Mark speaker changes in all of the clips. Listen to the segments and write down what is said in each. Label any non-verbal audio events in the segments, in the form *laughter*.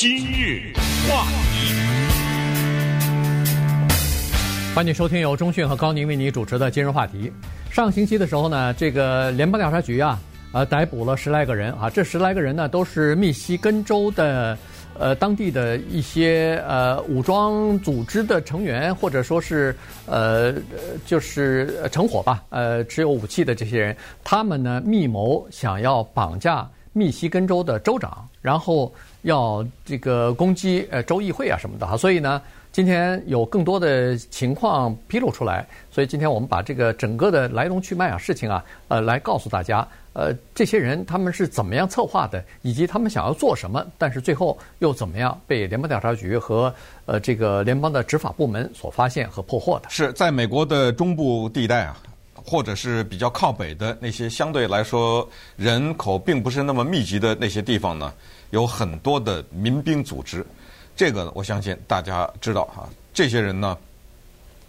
Speaker 1: 今日话题，
Speaker 2: 欢迎收听由中讯和高宁为你主持的今日话题。上星期的时候呢，这个联邦调查局啊，呃，逮捕了十来个人啊，这十来个人呢，都是密西根州的。呃，当地的一些呃武装组织的成员，或者说是呃就是成伙吧，呃持有武器的这些人，他们呢密谋想要绑架密西根州的州长，然后要这个攻击呃州议会啊什么的哈，所以呢。今天有更多的情况披露出来，所以今天我们把这个整个的来龙去脉啊事情啊，呃，来告诉大家，呃，这些人他们是怎么样策划的，以及他们想要做什么，但是最后又怎么样被联邦调查局和呃这个联邦的执法部门所发现和破获的。
Speaker 3: 是在美国的中部地带啊，或者是比较靠北的那些相对来说人口并不是那么密集的那些地方呢，有很多的民兵组织。这个，我相信大家知道哈，这些人呢，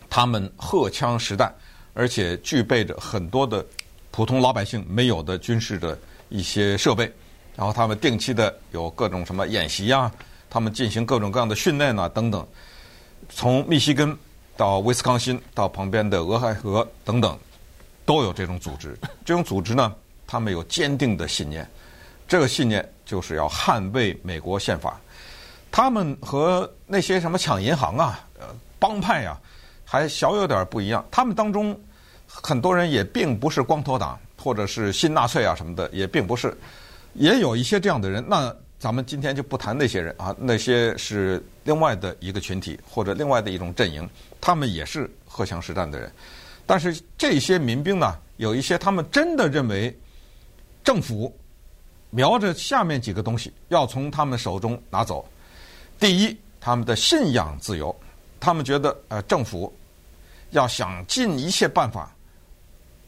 Speaker 3: 他们荷枪实弹，而且具备着很多的普通老百姓没有的军事的一些设备，然后他们定期的有各种什么演习啊，他们进行各种各样的训练啊等等。从密西根到威斯康辛到旁边的俄亥俄等等，都有这种组织。这种组织呢，他们有坚定的信念，这个信念就是要捍卫美国宪法。他们和那些什么抢银行啊、呃帮派呀、啊，还小有点不一样。他们当中很多人也并不是光头党，或者是新纳粹啊什么的，也并不是，也有一些这样的人。那咱们今天就不谈那些人啊，那些是另外的一个群体或者另外的一种阵营，他们也是荷枪实弹的人。但是这些民兵呢，有一些他们真的认为政府瞄着下面几个东西要从他们手中拿走。第一，他们的信仰自由，他们觉得呃政府要想尽一切办法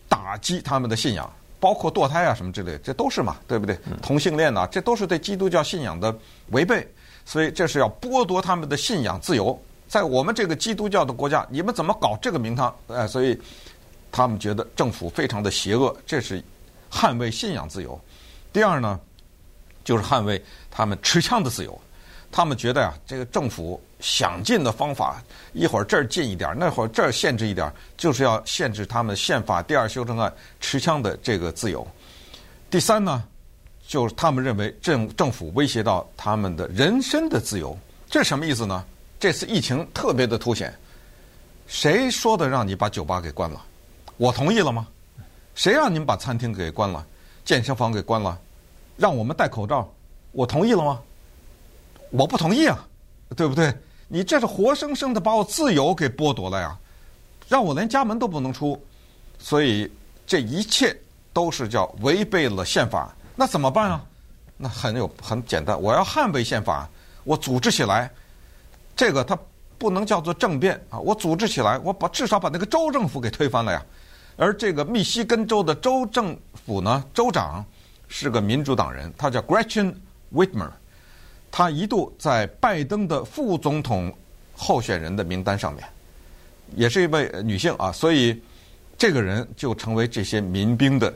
Speaker 3: 打击他们的信仰，包括堕胎啊什么之类，这都是嘛，对不对？同性恋呐，这都是对基督教信仰的违背，所以这是要剥夺他们的信仰自由。在我们这个基督教的国家，你们怎么搞这个名堂？哎，所以他们觉得政府非常的邪恶，这是捍卫信仰自由。第二呢，就是捍卫他们持枪的自由。他们觉得呀、啊，这个政府想尽的方法，一会儿这儿禁一点，那会儿这儿限制一点，就是要限制他们宪法第二修正案持枪的这个自由。第三呢，就是他们认为政政府威胁到他们的人身的自由，这什么意思呢？这次疫情特别的凸显，谁说的让你把酒吧给关了？我同意了吗？谁让你们把餐厅给关了，健身房给关了，让我们戴口罩？我同意了吗？我不同意啊，对不对？你这是活生生的把我自由给剥夺了呀，让我连家门都不能出，所以这一切都是叫违背了宪法。那怎么办啊？那很有很简单，我要捍卫宪法，我组织起来，这个它不能叫做政变啊，我组织起来，我把至少把那个州政府给推翻了呀。而这个密西根州的州政府呢，州长是个民主党人，他叫 Gretchen Whitmer。他一度在拜登的副总统候选人的名单上面，也是一位女性啊，所以这个人就成为这些民兵的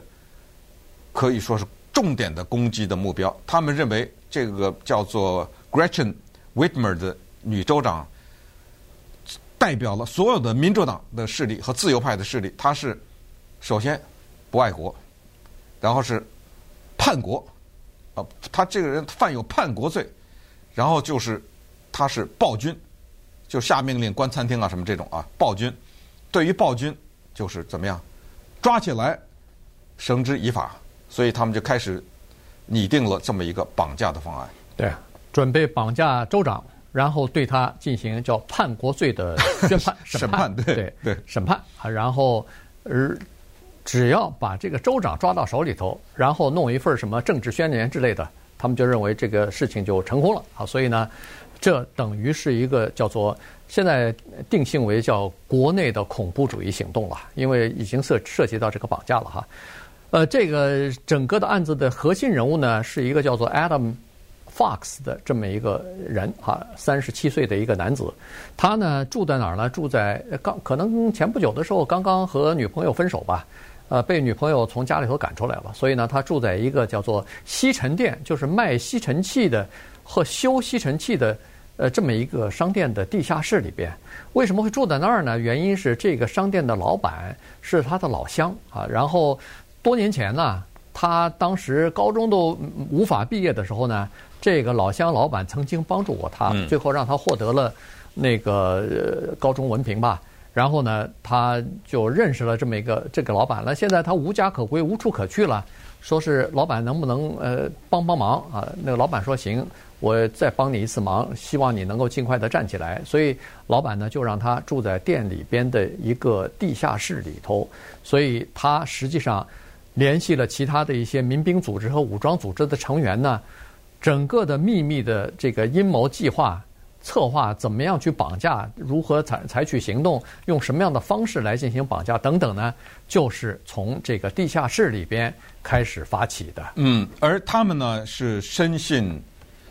Speaker 3: 可以说是重点的攻击的目标。他们认为这个叫做 Gretchen Whitmer 的女州长代表了所有的民主党的势力和自由派的势力。她是首先不爱国，然后是叛国啊，他这个人犯有叛国罪。然后就是，他是暴君，就下命令关餐厅啊什么这种啊暴君。对于暴君，就是怎么样，抓起来，绳之以法。所以他们就开始拟定了这么一个绑架的方案。
Speaker 2: 对，准备绑架州长，然后对他进行叫叛国罪的 *laughs* 宣判审判。审判对对，对审判啊，然后而只要把这个州长抓到手里头，然后弄一份什么政治宣言之类的。他们就认为这个事情就成功了啊，所以呢，这等于是一个叫做现在定性为叫国内的恐怖主义行动了，因为已经涉涉及到这个绑架了哈。呃，这个整个的案子的核心人物呢，是一个叫做 Adam Fox 的这么一个人哈，三十七岁的一个男子，他呢住在哪儿呢？住在刚可能前不久的时候刚刚和女朋友分手吧。呃，被女朋友从家里头赶出来了，所以呢，他住在一个叫做吸尘店，就是卖吸尘器的和修吸尘器的呃这么一个商店的地下室里边。为什么会住在那儿呢？原因是这个商店的老板是他的老乡啊。然后多年前呢，他当时高中都无法毕业的时候呢，这个老乡老板曾经帮助过他，最后让他获得了那个高中文凭吧。然后呢，他就认识了这么一个这个老板了。现在他无家可归，无处可去了。说是老板能不能呃帮帮忙啊？那个老板说行，我再帮你一次忙，希望你能够尽快的站起来。所以老板呢就让他住在店里边的一个地下室里头。所以他实际上联系了其他的一些民兵组织和武装组织的成员呢，整个的秘密的这个阴谋计划。策划怎么样去绑架，如何采采取行动，用什么样的方式来进行绑架等等呢？就是从这个地下室里边开始发起的。
Speaker 3: 嗯，而他们呢是深信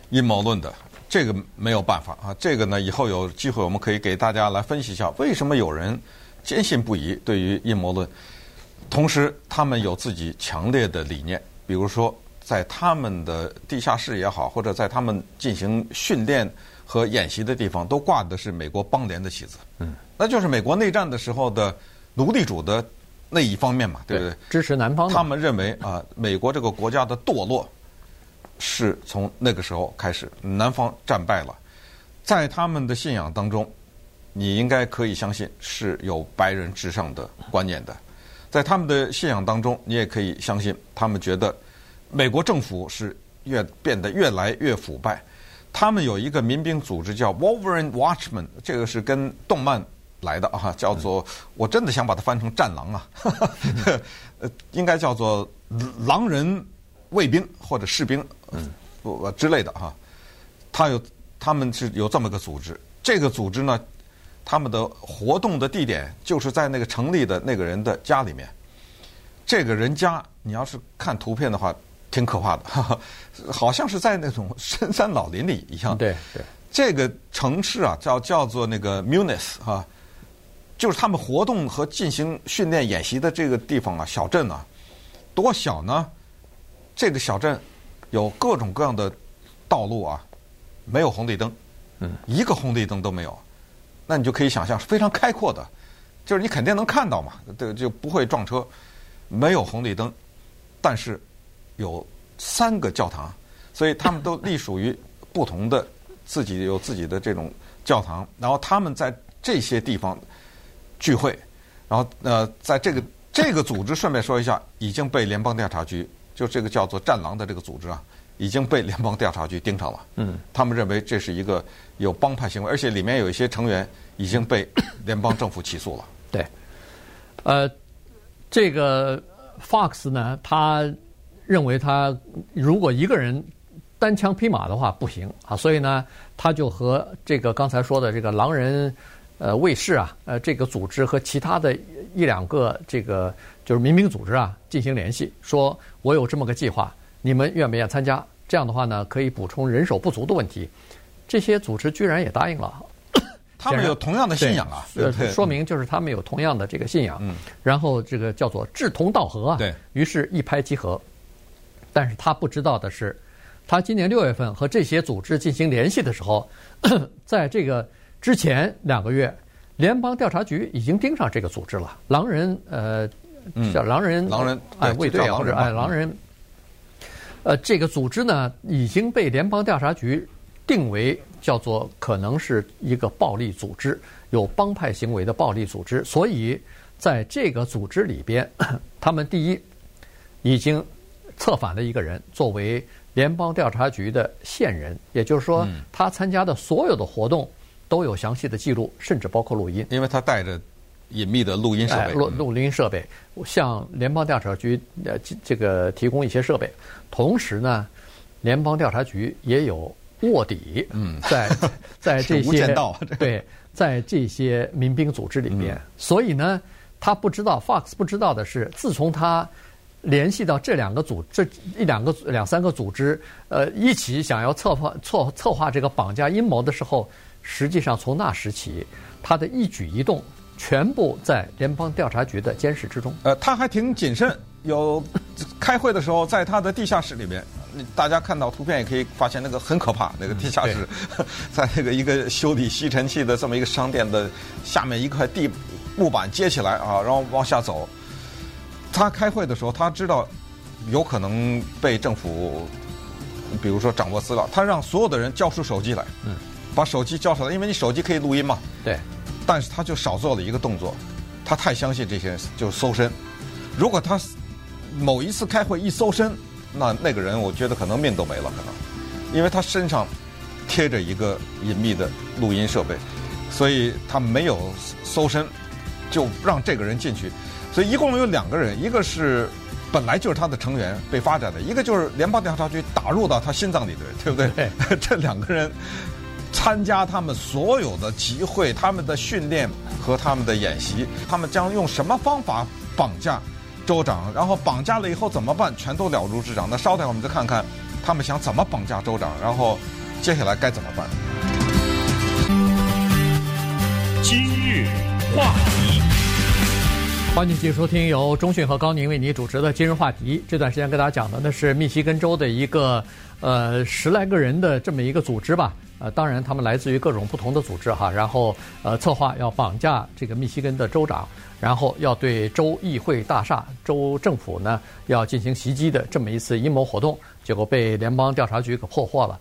Speaker 3: 阴谋论的，这个没有办法啊。这个呢，以后有机会我们可以给大家来分析一下，为什么有人坚信不疑对于阴谋论，同时他们有自己强烈的理念，比如说在他们的地下室也好，或者在他们进行训练。和演习的地方都挂的是美国邦联的旗子，嗯，那就是美国内战的时候的奴隶主的那一方面嘛，对不对？
Speaker 2: 支持南方。
Speaker 3: 他们认为啊，美国这个国家的堕落是从那个时候开始，南方战败了。在他们的信仰当中，你应该可以相信是有白人至上的观念的。在他们的信仰当中，你也可以相信，他们觉得美国政府是越变得越来越腐败。他们有一个民兵组织叫 Wolverine Watchmen，这个是跟动漫来的啊，叫做我真的想把它翻成战狼啊，呃，*laughs* 应该叫做狼人卫兵或者士兵，嗯，不之类的哈。他有他们是有这么个组织，这个组织呢，他们的活动的地点就是在那个成立的那个人的家里面。这个人家，你要是看图片的话。挺可怕的，哈哈，好像是在那种 *laughs* 深山老林里一样。
Speaker 2: 对对，
Speaker 3: 这个城市啊，叫叫做那个 Munis 哈，就是他们活动和进行训练演习的这个地方啊，小镇啊，多小呢？这个小镇有各种各样的道路啊，没有红绿灯，嗯，一个红绿灯都没有。那你就可以想象是非常开阔的，就是你肯定能看到嘛，对，就不会撞车。没有红绿灯，但是。有三个教堂，所以他们都隶属于不同的自己有自己的这种教堂，然后他们在这些地方聚会，然后呃，在这个这个组织顺便说一下，已经被联邦调查局就这个叫做“战狼”的这个组织啊，已经被联邦调查局盯上了。嗯，他们认为这是一个有帮派行为，而且里面有一些成员已经被联邦政府起诉了。
Speaker 2: 对，呃，这个 Fox 呢，他。认为他如果一个人单枪匹马的话不行啊，所以呢，他就和这个刚才说的这个狼人呃卫士啊，呃这个组织和其他的一两个这个就是民兵组织啊进行联系，说我有这么个计划，你们愿不愿意参加？这样的话呢，可以补充人手不足的问题。这些组织居然也答应了。*coughs*
Speaker 3: 他们有同样的信仰啊，
Speaker 2: 对，说明就是他们有同样的这个信仰。嗯，然后这个叫做志同道合啊，
Speaker 3: 对，
Speaker 2: 于是一拍即合。但是他不知道的是，他今年六月份和这些组织进行联系的时候，*clears throat* 在这个之前两个月，联邦调查局已经盯上这个组织了。狼人，呃，叫狼人，
Speaker 3: 狼人
Speaker 2: 哎卫队或者哎狼人，呃，这个组织呢已经被联邦调查局定为叫做可能是一个暴力组织，有帮派行为的暴力组织。所以在这个组织里边，*clears throat* 他们第一已经。策反的一个人作为联邦调查局的线人，也就是说，他参加的所有的活动都有详细的记录，甚至包括录音。
Speaker 3: 因为他带着隐秘的录音设备，
Speaker 2: 录录音设备向联邦调查局呃这个提供一些设备。同时呢，联邦调查局也有卧底，嗯，在在这些对，在这些民兵组织里面。所以呢，他不知道，Fox 不知道的是，自从他。联系到这两个组，这一两个两三个组织，呃，一起想要策划策策划这个绑架阴谋的时候，实际上从那时起，他的一举一动全部在联邦调查局的监视之中。
Speaker 3: 呃，他还挺谨慎，有开会的时候在他的地下室里面，大家看到图片也可以发现，那个很可怕，那个地下室，*laughs* 在那个一个修理吸尘器的这么一个商店的下面一块地木板接起来啊，然后往下走。他开会的时候，他知道有可能被政府，比如说掌握资料，他让所有的人交出手机来，嗯，把手机交出来，因为你手机可以录音嘛。
Speaker 2: 对。
Speaker 3: 但是他就少做了一个动作，他太相信这些人，就搜身。如果他某一次开会一搜身，那那个人我觉得可能命都没了，可能，因为他身上贴着一个隐秘的录音设备，所以他没有搜身，就让这个人进去。所以一共有两个人，一个是本来就是他的成员被发展的，一个就是联邦调查局打入到他心脏里的人，*laughs* 对不对？对 *laughs* 这两个人参加他们所有的集会、他们的训练和他们的演习，他们将用什么方法绑架州长？然后绑架了以后怎么办？全都了如指掌。那稍待我们再看看他们想怎么绑架州长，然后接下来该怎么办？
Speaker 1: 今日话题。
Speaker 2: 欢迎继续收听由中讯和高宁为你主持的今日话题。这段时间跟大家讲的呢是密西根州的一个呃十来个人的这么一个组织吧。呃，当然他们来自于各种不同的组织哈。然后呃策划要绑架这个密西根的州长，然后要对州议会大厦、州政府呢要进行袭击的这么一次阴谋活动，结果被联邦调查局给破获了。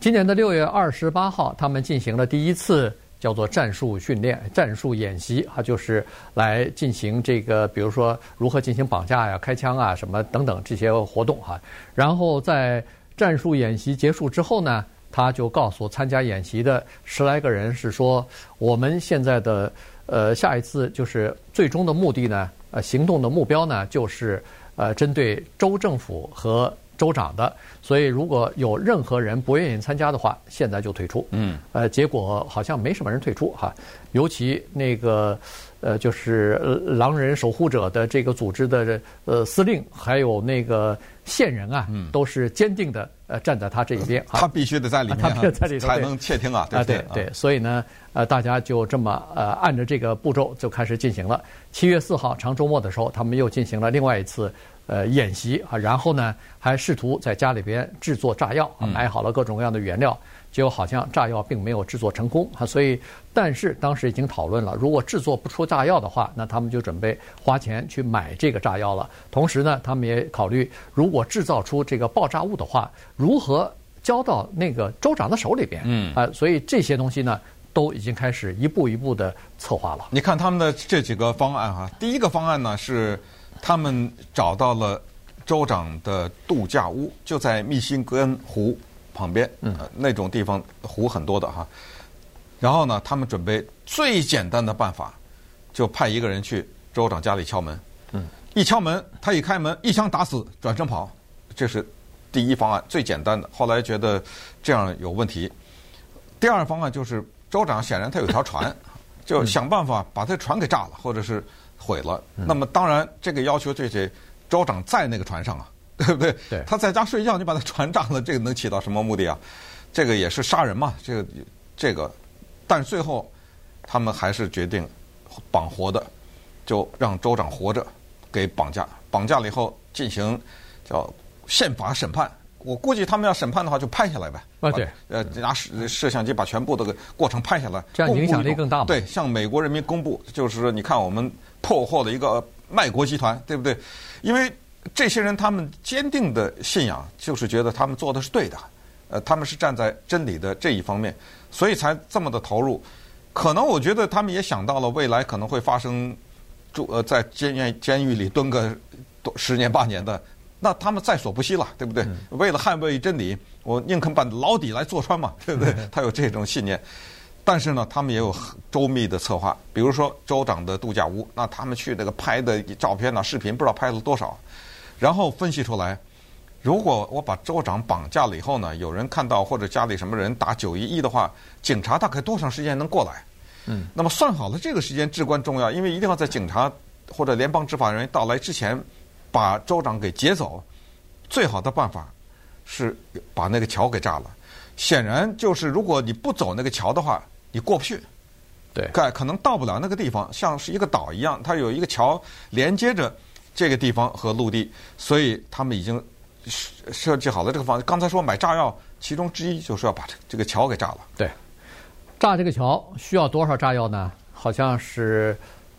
Speaker 2: 今年的六月二十八号，他们进行了第一次。叫做战术训练、战术演习，哈，就是来进行这个，比如说如何进行绑架呀、开枪啊、什么等等这些活动，哈。然后在战术演习结束之后呢，他就告诉参加演习的十来个人是说，我们现在的呃下一次就是最终的目的呢，呃行动的目标呢，就是呃针对州政府和。州长的，所以如果有任何人不愿意参加的话，现在就退出。嗯，呃，结果好像没什么人退出哈，尤其那个呃，就是狼人守护者的这个组织的呃司令，还有那个线人啊，嗯，都是坚定的呃站在他这一边。
Speaker 3: 他必须得在里面，*laughs*
Speaker 2: 他必须在里头
Speaker 3: 才能窃听啊，对
Speaker 2: 对对，所以呢，呃，大家就这么呃按着这个步骤就开始进行了。七月四号长周末的时候，他们又进行了另外一次。呃，演习啊，然后呢，还试图在家里边制作炸药啊，买好了各种各样的原料，结果好像炸药并没有制作成功啊。所以，但是当时已经讨论了，如果制作不出炸药的话，那他们就准备花钱去买这个炸药了。同时呢，他们也考虑，如果制造出这个爆炸物的话，如何交到那个州长的手里边？嗯啊，所以这些东西呢，都已经开始一步一步的策划了。
Speaker 3: 你看他们的这几个方案哈，第一个方案呢是。他们找到了州长的度假屋，就在密西根湖旁边，嗯，那种地方湖很多的哈。然后呢，他们准备最简单的办法，就派一个人去州长家里敲门，嗯，一敲门，他一开门，一枪打死，转身跑，这是第一方案，最简单的。后来觉得这样有问题。第二方案就是州长显然他有条船，*laughs* 就想办法把他船给炸了，或者是。毁了，那么当然这个要求这些州长在那个船上啊，对不对？
Speaker 2: 对。
Speaker 3: 他在家睡觉，你把他船炸了，这个能起到什么目的啊？这个也是杀人嘛，这个这个，但最后他们还是决定绑活的，就让州长活着给绑架，绑架了以后进行叫宪法审判。我估计他们要审判的话，就拍下来呗。
Speaker 2: 啊，对，
Speaker 3: 呃，拿摄摄像机把全部的过程拍下来，
Speaker 2: 这样影响力更大嘛。
Speaker 3: 对，向美国人民公布，就是说，你看我们。破获了一个卖国集团，对不对？因为这些人他们坚定的信仰就是觉得他们做的是对的，呃，他们是站在真理的这一方面，所以才这么的投入。可能我觉得他们也想到了未来可能会发生住呃在监狱监狱里蹲个十年八年的，那他们在所不惜了，对不对？嗯、为了捍卫真理，我宁肯把牢底来坐穿嘛，*laughs* 对不对？他有这种信念。但是呢，他们也有周密的策划，比如说州长的度假屋，那他们去那个拍的照片呐、视频，不知道拍了多少，然后分析出来，如果我把州长绑架了以后呢，有人看到或者家里什么人打九一一的话，警察大概多长时间能过来？嗯，那么算好了这个时间至关重要，因为一定要在警察或者联邦执法人员到来之前把州长给劫走。最好的办法是把那个桥给炸了。显然就是如果你不走那个桥的话。你过不去，
Speaker 2: 对，
Speaker 3: 可可能到不了那个地方，像是一个岛一样，它有一个桥连接着这个地方和陆地，所以他们已经设计好了这个方案。刚才说买炸药，其中之一就是要把这这个桥给炸了。
Speaker 2: 对，炸这个桥需要多少炸药呢？好像是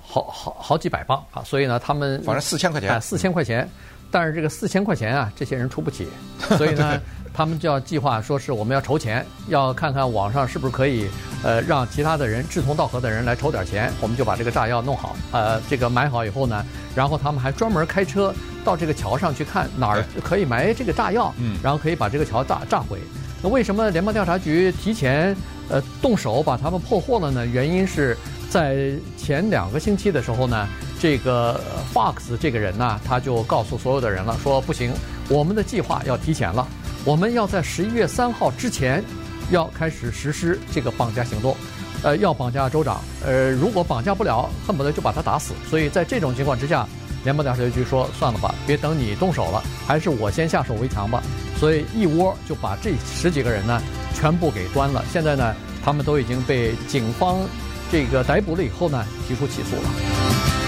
Speaker 2: 好好好几百磅啊！所以呢，他们
Speaker 3: 反正四千块钱，
Speaker 2: 四千块钱。但是这个四千块钱啊，这些人出不起，*laughs* 所以呢，他们就要计划说是我们要筹钱，要看看网上是不是可以，呃，让其他的人志同道合的人来筹点钱，我们就把这个炸药弄好，呃，这个买好以后呢，然后他们还专门开车到这个桥上去看哪儿可以埋这个炸药，嗯，然后可以把这个桥炸炸毁。那为什么联邦调查局提前呃动手把他们破获了呢？原因是在前两个星期的时候呢。这个 Fox 这个人呢，他就告诉所有的人了，说不行，我们的计划要提前了，我们要在十一月三号之前要开始实施这个绑架行动，呃，要绑架州长，呃，如果绑架不了，恨不得就把他打死。所以在这种情况之下，联邦调查局说算了吧，别等你动手了，还是我先下手为强吧。所以一窝就把这十几个人呢全部给端了。现在呢，他们都已经被警方这个逮捕了以后呢，提出起诉了。